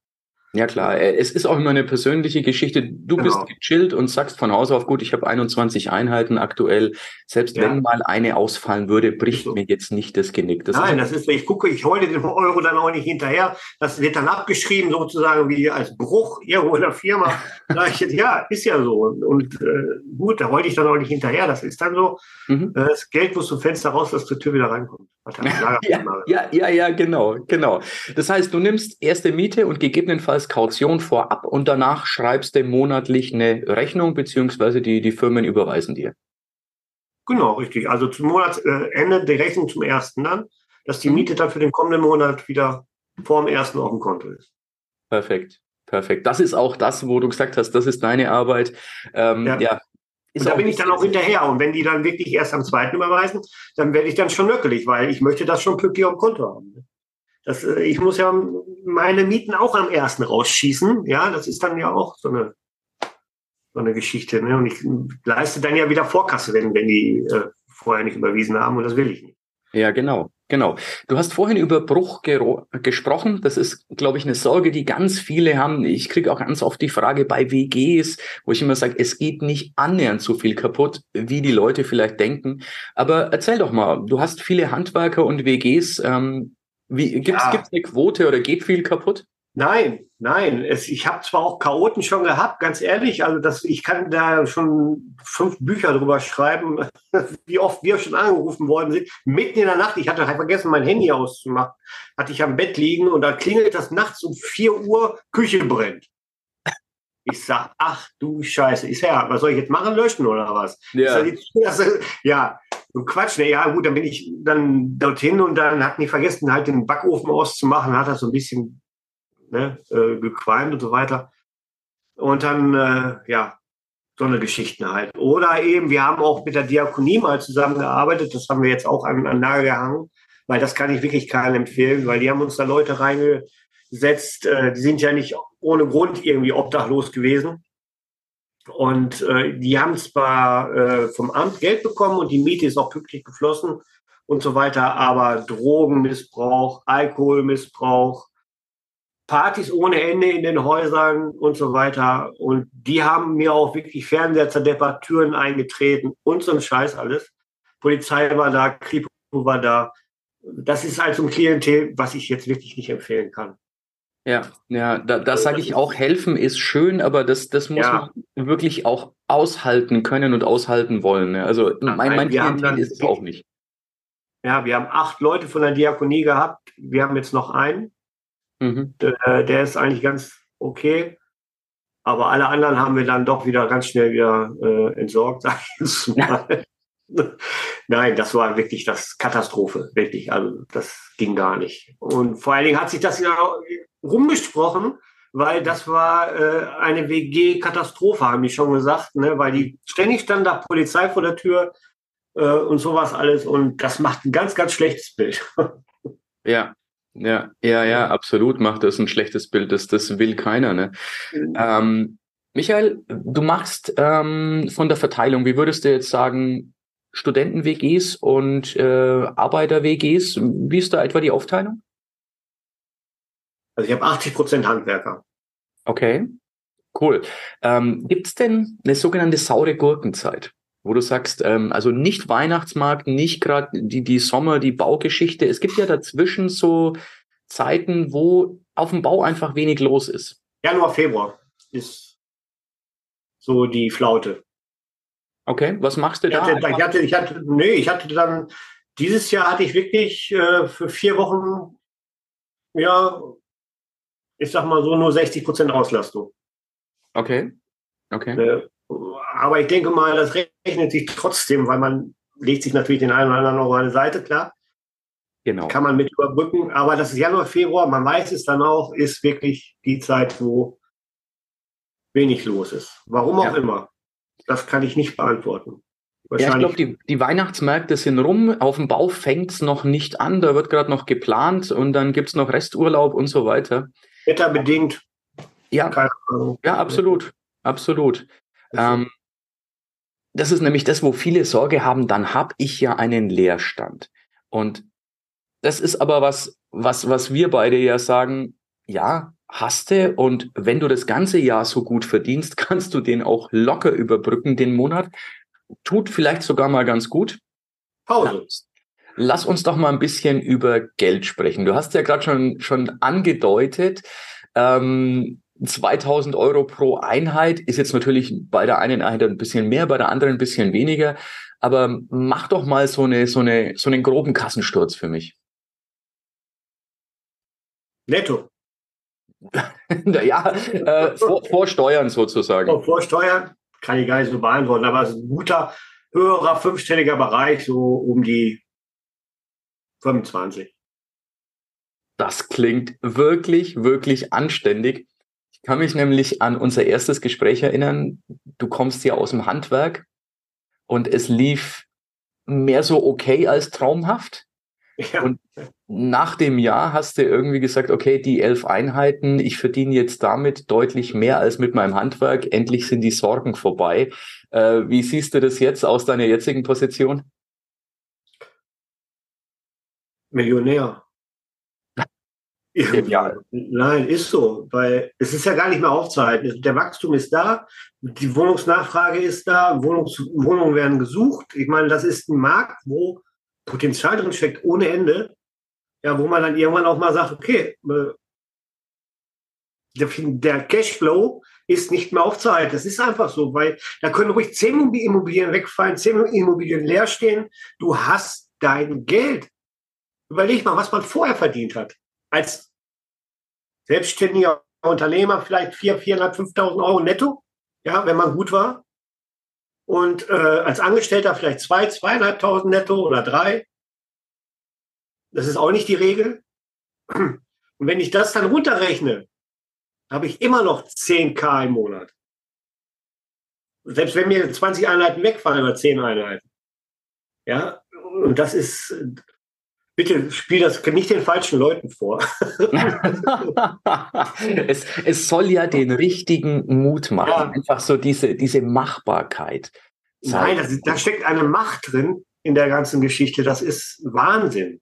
Ja klar, äh, es ist auch immer eine persönliche Geschichte. Du genau. bist gechillt und sagst von Haus auf, gut, ich habe 21 Einheiten aktuell. Selbst ja. wenn mal eine ausfallen würde, bricht so. mir jetzt nicht das Genick. Das Nein, ist das ist, ich gucke, ich heule den Euro dann auch nicht hinterher. Das wird dann abgeschrieben sozusagen wie als Bruch irgendwo in der Firma. ich, ja, ist ja so. Und, und äh, gut, da heule ich dann auch nicht hinterher. Das ist dann so. Mhm. Äh, das Geld muss zum Fenster raus, dass die Tür wieder reinkommt. ja, ja, ja, ja, genau, genau. Das heißt, du nimmst erste Miete und gegebenenfalls Kaution vorab und danach schreibst du monatlich eine Rechnung, beziehungsweise die, die Firmen überweisen dir. Genau, richtig. Also zum Monatsende die Rechnung zum ersten dann, dass die mhm. Miete dann für den kommenden Monat wieder vor dem ersten auf dem Konto ist. Perfekt, perfekt. Das ist auch das, wo du gesagt hast, das ist deine Arbeit. Ähm, ja. ja. Und da bin ich dann auch hinterher. Und wenn die dann wirklich erst am zweiten überweisen, dann werde ich dann schon nöckelig, weil ich möchte das schon pünktlich auf dem Konto haben. Das, äh, ich muss ja meine Mieten auch am ersten rausschießen. Ja, das ist dann ja auch so eine, so eine Geschichte. Ne? Und ich leiste dann ja wieder Vorkasse, wenn, wenn die äh, vorher nicht überwiesen haben. Und das will ich nicht. Ja, genau. Genau. Du hast vorhin über Bruch gesprochen. Das ist, glaube ich, eine Sorge, die ganz viele haben. Ich kriege auch ganz oft die Frage bei WGs, wo ich immer sage, es geht nicht annähernd so viel kaputt, wie die Leute vielleicht denken. Aber erzähl doch mal, du hast viele Handwerker und WGs. Ähm, wie, gibt's, ja. gibt's eine Quote oder geht viel kaputt? Nein, nein. Es, ich habe zwar auch Chaoten schon gehabt, ganz ehrlich. Also das, ich kann da schon fünf Bücher drüber schreiben, wie oft wir schon angerufen worden sind. Mitten in der Nacht, ich hatte halt vergessen, mein Handy auszumachen, hatte ich am Bett liegen und da klingelt das nachts um vier Uhr, Küche brennt. Ich sag, ach du Scheiße, ist ja, was soll ich jetzt machen? Löschen oder was? Ja, ja und Quatsch. Ne? Ja, gut, dann bin ich dann dorthin und dann hatten die vergessen, halt den Backofen auszumachen, hat das so ein bisschen ne, äh, gequalmt und so weiter. Und dann, äh, ja, so eine Geschichten halt. Oder eben, wir haben auch mit der Diakonie mal zusammengearbeitet, das haben wir jetzt auch an, an Nagel gehangen, weil das kann ich wirklich keinem empfehlen, weil die haben uns da Leute reingesetzt, äh, die sind ja nicht ohne Grund irgendwie obdachlos gewesen. Und äh, die haben zwar äh, vom Amt Geld bekommen und die Miete ist auch pünktlich geflossen und so weiter, aber Drogenmissbrauch, Alkoholmissbrauch, Partys ohne Ende in den Häusern und so weiter. Und die haben mir auch wirklich Fernseher zerdeppert, Türen eingetreten und so ein Scheiß alles. Polizei war da, Kripo war da. Das ist also ein Klientel, was ich jetzt wirklich nicht empfehlen kann. Ja, ja, da, da sage ich auch, helfen ist schön, aber das, das muss ja. man wirklich auch aushalten können und aushalten wollen. Ne? Also mein, mein Klientel ist es auch nicht. Ja, wir haben acht Leute von der Diakonie gehabt. Wir haben jetzt noch einen. Mhm. Der, der, ist eigentlich ganz okay. Aber alle anderen haben wir dann doch wieder ganz schnell wieder äh, entsorgt, sag ich jetzt mal. Nein, das war wirklich das Katastrophe, wirklich. Also das ging gar nicht. Und vor allen Dingen hat sich das ja rumgesprochen, weil das war äh, eine WG-Katastrophe, haben die schon gesagt, ne? weil die ständig stand da Polizei vor der Tür äh, und sowas alles und das macht ein ganz, ganz schlechtes Bild. ja, ja, ja, ja, absolut macht das ein schlechtes Bild. Das, das will keiner. Ne? Mhm. Ähm, Michael, du machst ähm, von der Verteilung, wie würdest du jetzt sagen, Studenten-WGs und äh, Arbeiter-WGs? Wie ist da etwa die Aufteilung? Also ich habe 80 Prozent Handwerker. Okay, cool. Ähm, Gibt es denn eine sogenannte saure Gurkenzeit? Wo du sagst, ähm, also nicht Weihnachtsmarkt, nicht gerade die, die Sommer, die Baugeschichte. Es gibt ja dazwischen so Zeiten, wo auf dem Bau einfach wenig los ist. Januar, Februar ist so die Flaute. Okay, was machst du ich da? Hatte, ich hatte, ich hatte, nee, ich hatte dann, dieses Jahr hatte ich wirklich äh, für vier Wochen, ja, ich sag mal so nur 60 Prozent Auslastung. Okay, okay. Äh, aber ich denke mal, das rechnet sich trotzdem, weil man legt sich natürlich den einen oder anderen auf eine Seite, klar. Genau. Kann man mit überbrücken. Aber das ist Januar, Februar, man weiß es dann auch, ist wirklich die Zeit, wo wenig los ist. Warum auch ja. immer. Das kann ich nicht beantworten. Ja, ich glaube, die, die Weihnachtsmärkte sind rum. Auf dem Bau fängt es noch nicht an. Da wird gerade noch geplant und dann gibt es noch Resturlaub und so weiter. Wetterbedingt. Ja, ja absolut. Absolut. Ähm, das ist nämlich das, wo viele Sorge haben, dann habe ich ja einen Leerstand. Und das ist aber was, was, was wir beide ja sagen, ja, hast du und wenn du das ganze Jahr so gut verdienst, kannst du den auch locker überbrücken, den Monat. Tut vielleicht sogar mal ganz gut. Pause. Lass uns doch mal ein bisschen über Geld sprechen. Du hast ja gerade schon, schon angedeutet, ähm, 2000 Euro pro Einheit ist jetzt natürlich bei der einen Einheit ein bisschen mehr, bei der anderen ein bisschen weniger. Aber mach doch mal so eine, so eine, so einen groben Kassensturz für mich. Netto. ja, äh, vor, vor, Steuern sozusagen. Vor, vor Steuern kann ich gar nicht so beantworten, aber es ist ein guter, höherer, fünfstelliger Bereich, so um die 25. Das klingt wirklich, wirklich anständig. Ich kann mich nämlich an unser erstes Gespräch erinnern. Du kommst ja aus dem Handwerk und es lief mehr so okay als traumhaft. Ja. Und nach dem Jahr hast du irgendwie gesagt, okay, die elf Einheiten, ich verdiene jetzt damit deutlich mehr als mit meinem Handwerk. Endlich sind die Sorgen vorbei. Äh, wie siehst du das jetzt aus deiner jetzigen Position? Millionär. Ja, nein, ist so, weil es ist ja gar nicht mehr aufzuhalten. Der Wachstum ist da, die Wohnungsnachfrage ist da, Wohnungs Wohnungen werden gesucht. Ich meine, das ist ein Markt, wo Potenzial drin steckt ohne Ende. Ja, wo man dann irgendwann auch mal sagt, okay, äh, der, der Cashflow ist nicht mehr aufzuhalten. Das ist einfach so, weil da können ruhig zehn Immobilien wegfallen, zehn Immobilien leer stehen. Du hast dein Geld. Überleg mal, was man vorher verdient hat. Als selbstständiger Unternehmer vielleicht 4.000, 4.500, 5.000 Euro netto, ja, wenn man gut war. Und äh, als Angestellter vielleicht 2.000, 2.500 netto oder drei. Das ist auch nicht die Regel. Und wenn ich das dann runterrechne, habe ich immer noch 10k im Monat. Selbst wenn mir 20 Einheiten wegfallen oder 10 Einheiten. Ja, und das ist, bitte spiel das nicht den falschen Leuten vor. es, es soll ja den richtigen Mut machen. Ja. Einfach so diese, diese Machbarkeit. Nein, das, da steckt eine Macht drin in der ganzen Geschichte. Das ist Wahnsinn.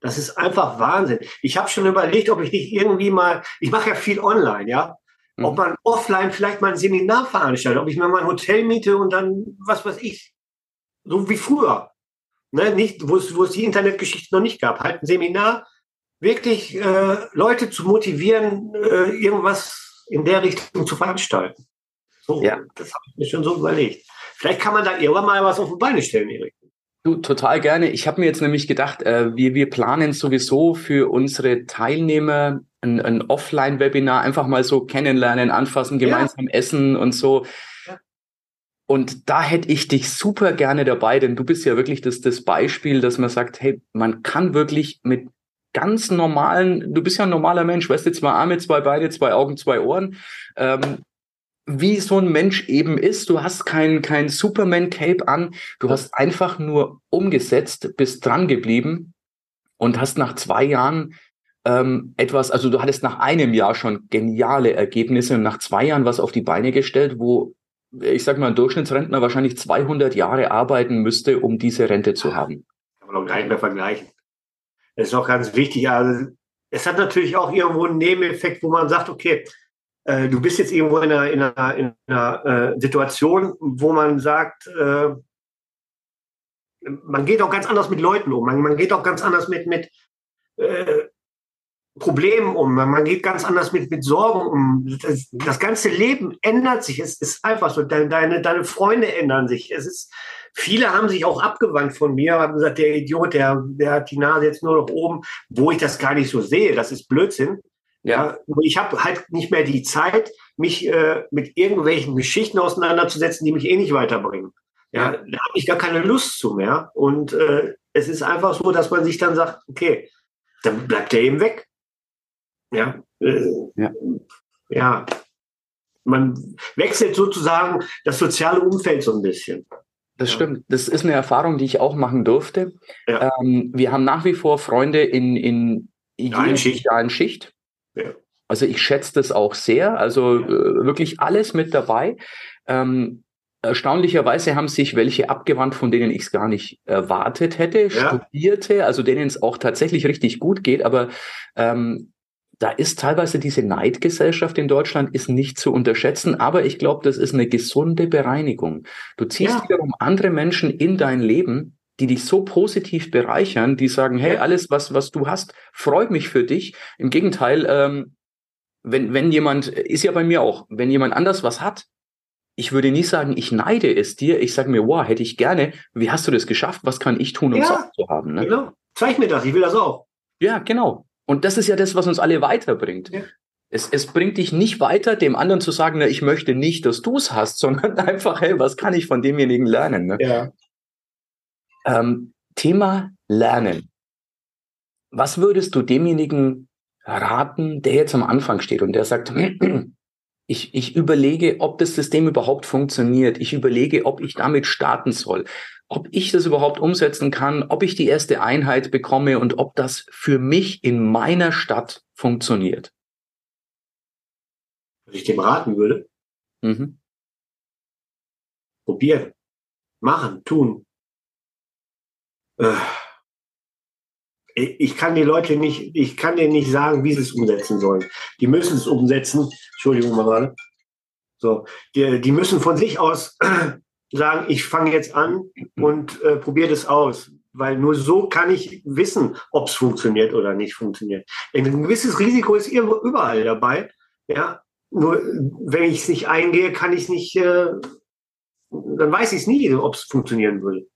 Das ist einfach Wahnsinn. Ich habe schon überlegt, ob ich nicht irgendwie mal, ich mache ja viel online, ja, mhm. ob man offline vielleicht mal ein Seminar veranstaltet, ob ich mir mal ein Hotel miete und dann, was weiß ich, so wie früher. Ne, nicht, wo es, wo es die Internetgeschichte noch nicht gab. Halt ein Seminar, wirklich äh, Leute zu motivieren, äh, irgendwas in der Richtung zu veranstalten. So, ja. das habe ich mir schon so überlegt. Vielleicht kann man da irgendwann mal was auf die Beine stellen, Erik. Du, total gerne. Ich habe mir jetzt nämlich gedacht, äh, wir, wir planen sowieso für unsere Teilnehmer ein, ein Offline-Webinar, einfach mal so kennenlernen, anfassen, gemeinsam ja. essen und so. Und da hätte ich dich super gerne dabei, denn du bist ja wirklich das, das Beispiel, dass man sagt, hey, man kann wirklich mit ganz normalen, du bist ja ein normaler Mensch, weißt du, zwei Arme, zwei Beine, zwei Augen, zwei Ohren, ähm, wie so ein Mensch eben ist. Du hast kein, kein Superman-Cape an, du hast einfach nur umgesetzt, bist dran geblieben und hast nach zwei Jahren ähm, etwas, also du hattest nach einem Jahr schon geniale Ergebnisse und nach zwei Jahren was auf die Beine gestellt, wo ich sag mal, ein Durchschnittsrentner wahrscheinlich 200 Jahre arbeiten müsste, um diese Rente zu haben. Kann man doch gar nicht mehr vergleichen. Das ist auch ganz wichtig. Also, es hat natürlich auch irgendwo einen Nebeneffekt, wo man sagt, okay, äh, du bist jetzt irgendwo in einer, in einer, in einer äh, Situation, wo man sagt, äh, man geht auch ganz anders mit Leuten um. Man, man geht auch ganz anders mit, mit äh, Problemen um, man geht ganz anders mit, mit Sorgen um. Das, das ganze Leben ändert sich. Es ist einfach so. Deine, deine Freunde ändern sich. Es ist, viele haben sich auch abgewandt von mir, haben gesagt, der Idiot, der, der hat die Nase jetzt nur noch oben, wo ich das gar nicht so sehe. Das ist Blödsinn. Ja, ich habe halt nicht mehr die Zeit, mich äh, mit irgendwelchen Geschichten auseinanderzusetzen, die mich eh nicht weiterbringen. Ja, da habe ich gar keine Lust zu mehr. Und äh, es ist einfach so, dass man sich dann sagt, okay, dann bleibt der eben weg. Ja, äh, ja. ja. Man wechselt sozusagen das soziale Umfeld so ein bisschen. Das stimmt. Das ist eine Erfahrung, die ich auch machen durfte. Ja. Ähm, wir haben nach wie vor Freunde in, in jeder Schicht. Schicht. Ja. Also ich schätze das auch sehr. Also äh, wirklich alles mit dabei. Ähm, erstaunlicherweise haben sich welche abgewandt, von denen ich es gar nicht erwartet hätte. Studierte, also denen es auch tatsächlich richtig gut geht. Aber ähm, da ist teilweise diese Neidgesellschaft in Deutschland ist nicht zu unterschätzen, aber ich glaube, das ist eine gesunde Bereinigung. Du ziehst ja. wiederum andere Menschen in dein Leben, die dich so positiv bereichern, die sagen, hey, alles, was, was du hast, freut mich für dich. Im Gegenteil, ähm, wenn, wenn jemand, ist ja bei mir auch, wenn jemand anders was hat, ich würde nie sagen, ich neide es dir. Ich sage mir, wow, hätte ich gerne. Wie hast du das geschafft? Was kann ich tun, um ja, es auch zu haben? Ne? Genau. Zeig mir das, ich will das auch. Ja, genau. Und das ist ja das, was uns alle weiterbringt. Ja. Es, es bringt dich nicht weiter, dem anderen zu sagen, na, ich möchte nicht, dass du es hast, sondern einfach, hey, was kann ich von demjenigen lernen? Ne? Ja. Ähm, Thema Lernen. was würdest du demjenigen raten, der jetzt am Anfang steht und der sagt, ich, ich überlege, ob das System überhaupt funktioniert. Ich überlege, ob ich damit starten soll, ob ich das überhaupt umsetzen kann, ob ich die erste Einheit bekomme und ob das für mich in meiner Stadt funktioniert. Was ich dem raten würde? Mhm. Probieren, machen, tun. Äh ich kann die Leute nicht, ich kann denen nicht sagen, wie sie es umsetzen sollen. Die müssen es umsetzen. Entschuldigung mal gerade. So, die, die müssen von sich aus sagen, ich fange jetzt an und äh, probiere das aus. Weil nur so kann ich wissen, ob es funktioniert oder nicht funktioniert. Ein gewisses Risiko ist überall dabei. Ja, nur wenn ich es nicht eingehe, kann ich es nicht, äh, dann weiß ich es nie, ob es funktionieren würde.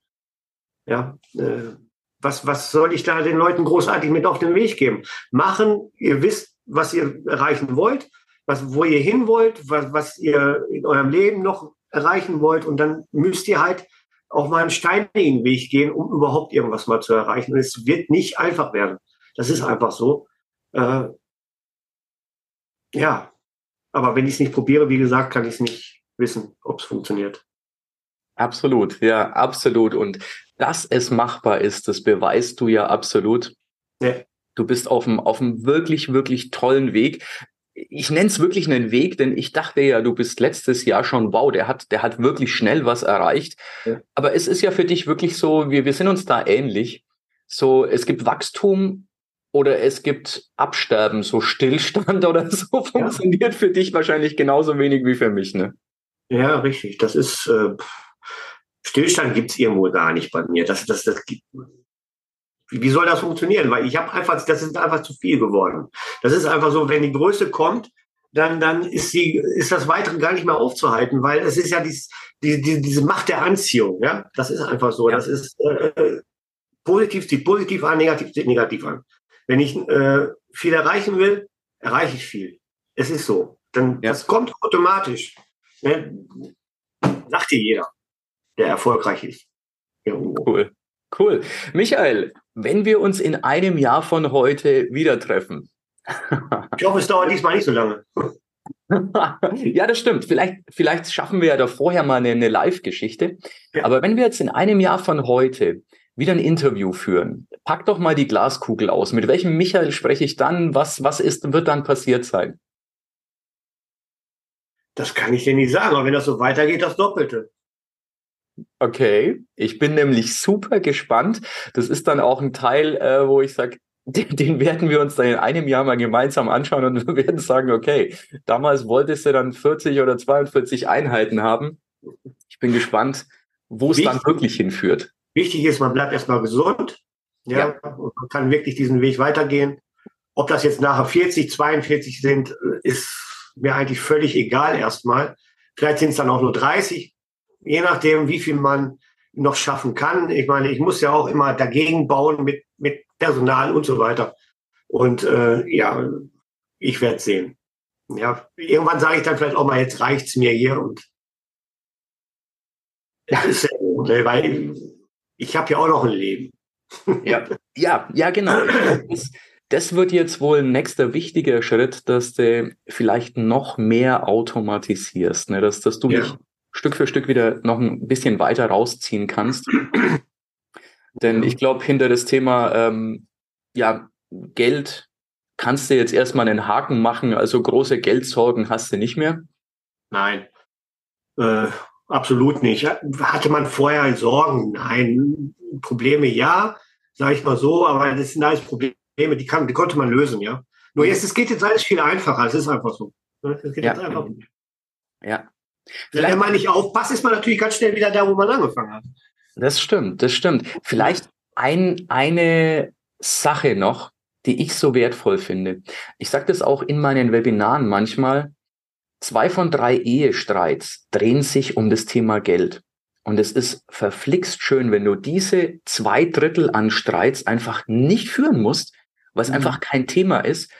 Ja, äh, was, was soll ich da den Leuten großartig mit auf den Weg geben? Machen, ihr wisst, was ihr erreichen wollt, was, wo ihr hin wollt, was, was ihr in eurem Leben noch erreichen wollt. Und dann müsst ihr halt auch mal einen steinigen Weg gehen, um überhaupt irgendwas mal zu erreichen. Und es wird nicht einfach werden. Das ist einfach so. Äh, ja, aber wenn ich es nicht probiere, wie gesagt, kann ich es nicht wissen, ob es funktioniert. Absolut, ja, absolut. Und dass es machbar ist, das beweist du ja absolut. Ja. Du bist auf einem, auf einem wirklich, wirklich tollen Weg. Ich nenne es wirklich einen Weg, denn ich dachte ja, du bist letztes Jahr schon, wow, der hat, der hat wirklich schnell was erreicht. Ja. Aber es ist ja für dich wirklich so, wir, wir sind uns da ähnlich. So, es gibt Wachstum oder es gibt Absterben, so Stillstand oder so funktioniert ja. für dich wahrscheinlich genauso wenig wie für mich, ne? Ja, richtig. Das ist, äh, Stillstand gibt es irgendwo gar nicht bei mir. Das, das, das gibt, wie soll das funktionieren? Weil ich habe einfach, das ist einfach zu viel geworden. Das ist einfach so, wenn die Größe kommt, dann, dann ist, die, ist das Weitere gar nicht mehr aufzuhalten, weil es ist ja dies, die, die, diese Macht der Anziehung. Ja, das ist einfach so. Ja. Das ist äh, positiv zieht positiv an, negativ zieht negativ an. Wenn ich äh, viel erreichen will, erreiche ich viel. Es ist so. Dann ja. das kommt automatisch. Ne? Sagt dir jeder der erfolgreich ist. Cool. Cool. Michael, wenn wir uns in einem Jahr von heute wieder treffen. ich hoffe, es dauert diesmal nicht so lange. ja, das stimmt. Vielleicht, vielleicht schaffen wir ja da vorher mal eine, eine Live-Geschichte. Ja. Aber wenn wir jetzt in einem Jahr von heute wieder ein Interview führen, pack doch mal die Glaskugel aus. Mit welchem Michael spreche ich dann? Was, was ist, wird dann passiert sein? Das kann ich dir nicht sagen, aber wenn das so weitergeht, das Doppelte. Okay, ich bin nämlich super gespannt. Das ist dann auch ein Teil, äh, wo ich sage, den, den, werden wir uns dann in einem Jahr mal gemeinsam anschauen und wir werden sagen, okay, damals wolltest du dann 40 oder 42 Einheiten haben. Ich bin gespannt, wo es dann wirklich hinführt. Wichtig ist, man bleibt erstmal gesund. Ja, ja. Man kann wirklich diesen Weg weitergehen. Ob das jetzt nachher 40, 42 sind, ist mir eigentlich völlig egal erstmal. Vielleicht sind es dann auch nur 30 je nachdem, wie viel man noch schaffen kann. Ich meine, ich muss ja auch immer dagegen bauen mit, mit Personal und so weiter. Und äh, ja, ich werde sehen. Ja, irgendwann sage ich dann vielleicht auch mal, jetzt reicht's mir hier und das ist ja gut, ne, weil ich habe ja auch noch ein Leben. Ja, ja, ja, genau. Das, das wird jetzt wohl ein nächster wichtiger Schritt, dass du vielleicht noch mehr automatisierst, ne? dass, dass du ja. nicht Stück für Stück wieder noch ein bisschen weiter rausziehen kannst. Denn ich glaube, hinter das Thema ähm, ja, Geld kannst du jetzt erstmal einen Haken machen, also große Geldsorgen hast du nicht mehr. Nein, äh, absolut nicht. Hatte man vorher Sorgen? Nein. Probleme ja, sage ich mal so, aber das sind alles Probleme, die, kann, die konnte man lösen, ja. Nur jetzt, es geht jetzt alles viel einfacher, es ist einfach so. Es geht ja. jetzt einfach. Ja. Vielleicht, Wenn man nicht aufpasst, ist man natürlich ganz schnell wieder da, wo man angefangen hat. Das stimmt, das stimmt. Vielleicht ein, eine Sache noch, die ich so wertvoll finde. Ich sage das auch in meinen Webinaren manchmal. Zwei von drei Ehestreits drehen sich um das Thema Geld. Und es ist verflixt schön, wenn du diese zwei Drittel an Streits einfach nicht führen musst, was mhm. einfach kein Thema ist.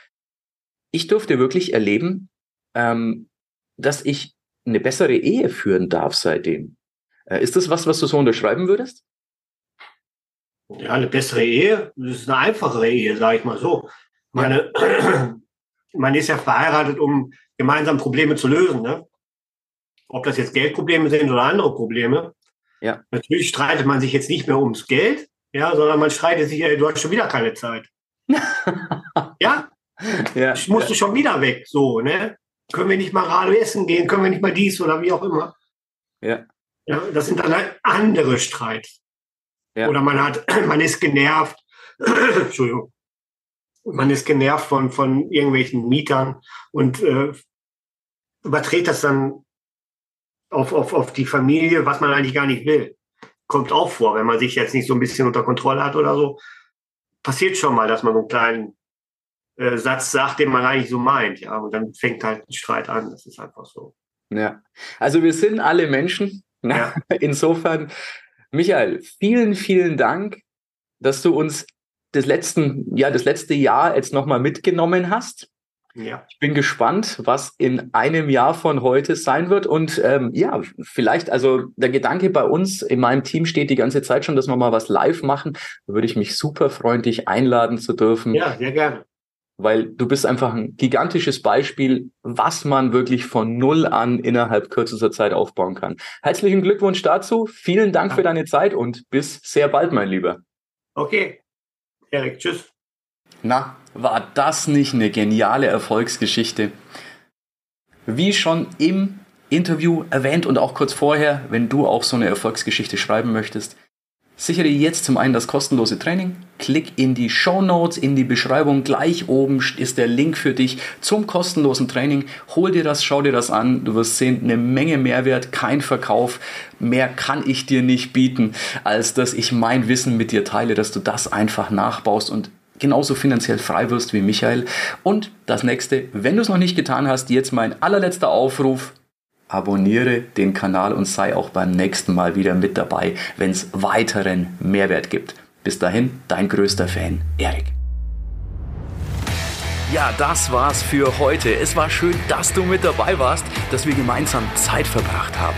Ich durfte wirklich erleben, ähm, dass ich eine bessere Ehe führen darf seitdem. Äh, ist das was, was du so unterschreiben würdest? Ja, eine bessere Ehe, das ist eine einfachere Ehe, sage ich mal so. Meine, man ist ja verheiratet, um gemeinsam Probleme zu lösen. Ne? Ob das jetzt Geldprobleme sind oder andere Probleme. Ja. Natürlich streitet man sich jetzt nicht mehr ums Geld, ja, sondern man streitet sich, ey, du hast schon wieder keine Zeit. ja? ja? Ich musste ja. schon wieder weg, so, ne? Können wir nicht mal gerade essen gehen? Können wir nicht mal dies oder wie auch immer? Ja. Ja, das sind dann halt andere Streits. Ja. Oder man hat, man ist genervt. Entschuldigung. Man ist genervt von, von irgendwelchen Mietern und äh, überträgt das dann auf, auf, auf die Familie, was man eigentlich gar nicht will. Kommt auch vor, wenn man sich jetzt nicht so ein bisschen unter Kontrolle hat oder so. Passiert schon mal, dass man so einen kleinen äh, Satz sagt, den man eigentlich so meint, ja. Und dann fängt halt ein Streit an. Das ist einfach so. Ja. Also wir sind alle Menschen. Ja. Insofern Michael, vielen, vielen Dank, dass du uns das, letzten, ja, das letzte Jahr jetzt nochmal mitgenommen hast. Ja. Ich bin gespannt, was in einem Jahr von heute sein wird. Und ähm, ja, vielleicht, also der Gedanke bei uns in meinem Team steht die ganze Zeit schon, dass wir mal was live machen. Da würde ich mich super freundlich einladen zu dürfen. Ja, sehr gerne weil du bist einfach ein gigantisches Beispiel, was man wirklich von Null an innerhalb kürzester Zeit aufbauen kann. Herzlichen Glückwunsch dazu, vielen Dank für deine Zeit und bis sehr bald, mein Lieber. Okay, Erik, tschüss. Na, war das nicht eine geniale Erfolgsgeschichte? Wie schon im Interview erwähnt und auch kurz vorher, wenn du auch so eine Erfolgsgeschichte schreiben möchtest, Sichere jetzt zum einen das kostenlose Training. Klick in die Show Notes, in die Beschreibung. Gleich oben ist der Link für dich zum kostenlosen Training. Hol dir das, schau dir das an. Du wirst sehen, eine Menge Mehrwert, kein Verkauf. Mehr kann ich dir nicht bieten, als dass ich mein Wissen mit dir teile, dass du das einfach nachbaust und genauso finanziell frei wirst wie Michael. Und das nächste, wenn du es noch nicht getan hast, jetzt mein allerletzter Aufruf abonniere den Kanal und sei auch beim nächsten Mal wieder mit dabei, wenn es weiteren Mehrwert gibt. Bis dahin, dein größter Fan, Erik. Ja, das war's für heute. Es war schön, dass du mit dabei warst, dass wir gemeinsam Zeit verbracht haben.